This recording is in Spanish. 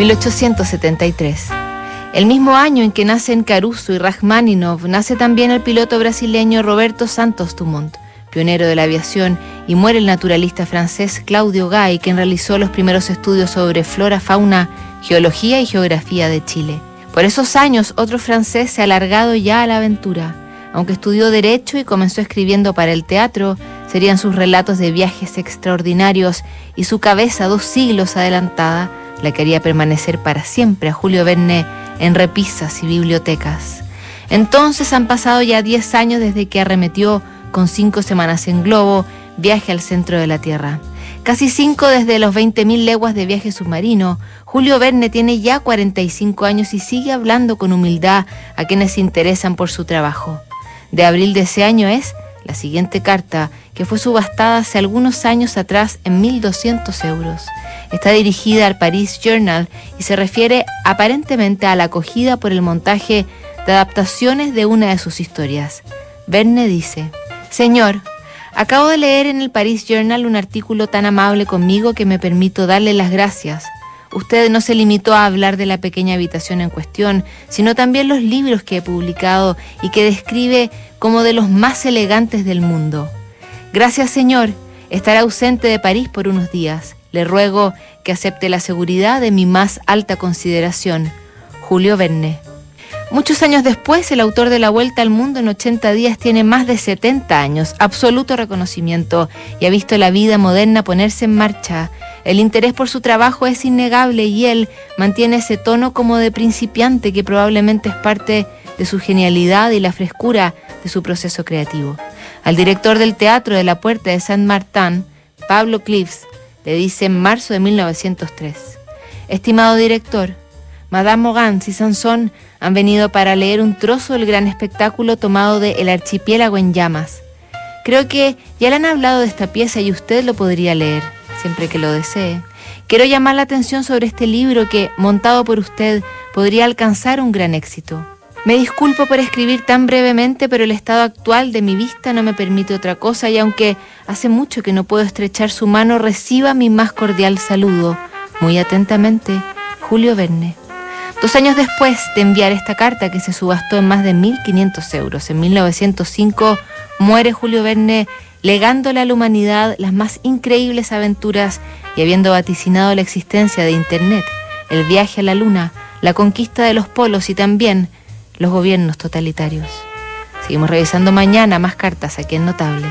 1873. El mismo año en que nacen Caruso y Rachmaninoff, nace también el piloto brasileño Roberto Santos Dumont, pionero de la aviación, y muere el naturalista francés Claudio Gay, quien realizó los primeros estudios sobre flora, fauna, geología y geografía de Chile. Por esos años, otro francés se ha alargado ya a la aventura. Aunque estudió Derecho y comenzó escribiendo para el teatro, serían sus relatos de viajes extraordinarios y su cabeza dos siglos adelantada la quería permanecer para siempre a Julio Verne en repisas y bibliotecas. Entonces han pasado ya 10 años desde que arremetió con cinco semanas en globo viaje al centro de la Tierra. Casi cinco desde los 20.000 leguas de viaje submarino, Julio Verne tiene ya 45 años y sigue hablando con humildad a quienes se interesan por su trabajo. De abril de ese año es la siguiente carta, que fue subastada hace algunos años atrás en 1.200 euros. Está dirigida al Paris Journal y se refiere aparentemente a la acogida por el montaje de adaptaciones de una de sus historias. Verne dice, Señor, acabo de leer en el Paris Journal un artículo tan amable conmigo que me permito darle las gracias. Usted no se limitó a hablar de la pequeña habitación en cuestión, sino también los libros que he publicado y que describe como de los más elegantes del mundo. Gracias, Señor. Estaré ausente de París por unos días. Le ruego que acepte la seguridad de mi más alta consideración. Julio Verne. Muchos años después, el autor de La Vuelta al Mundo en 80 días tiene más de 70 años, absoluto reconocimiento, y ha visto la vida moderna ponerse en marcha. El interés por su trabajo es innegable y él mantiene ese tono como de principiante que probablemente es parte de su genialidad y la frescura de su proceso creativo. Al director del Teatro de la Puerta de Saint Martin, Pablo Cliffs, le dice en marzo de 1903, Estimado director, Madame Mogans y Sansón han venido para leer un trozo del gran espectáculo tomado de El archipiélago en llamas. Creo que ya le han hablado de esta pieza y usted lo podría leer, siempre que lo desee. Quiero llamar la atención sobre este libro que, montado por usted, podría alcanzar un gran éxito. Me disculpo por escribir tan brevemente, pero el estado actual de mi vista no me permite otra cosa y aunque hace mucho que no puedo estrechar su mano, reciba mi más cordial saludo. Muy atentamente, Julio Verne. Dos años después de enviar esta carta que se subastó en más de 1.500 euros, en 1905 muere Julio Verne legándole a la humanidad las más increíbles aventuras y habiendo vaticinado la existencia de Internet, el viaje a la Luna, la conquista de los polos y también los gobiernos totalitarios. Seguimos revisando mañana más cartas aquí en Notables.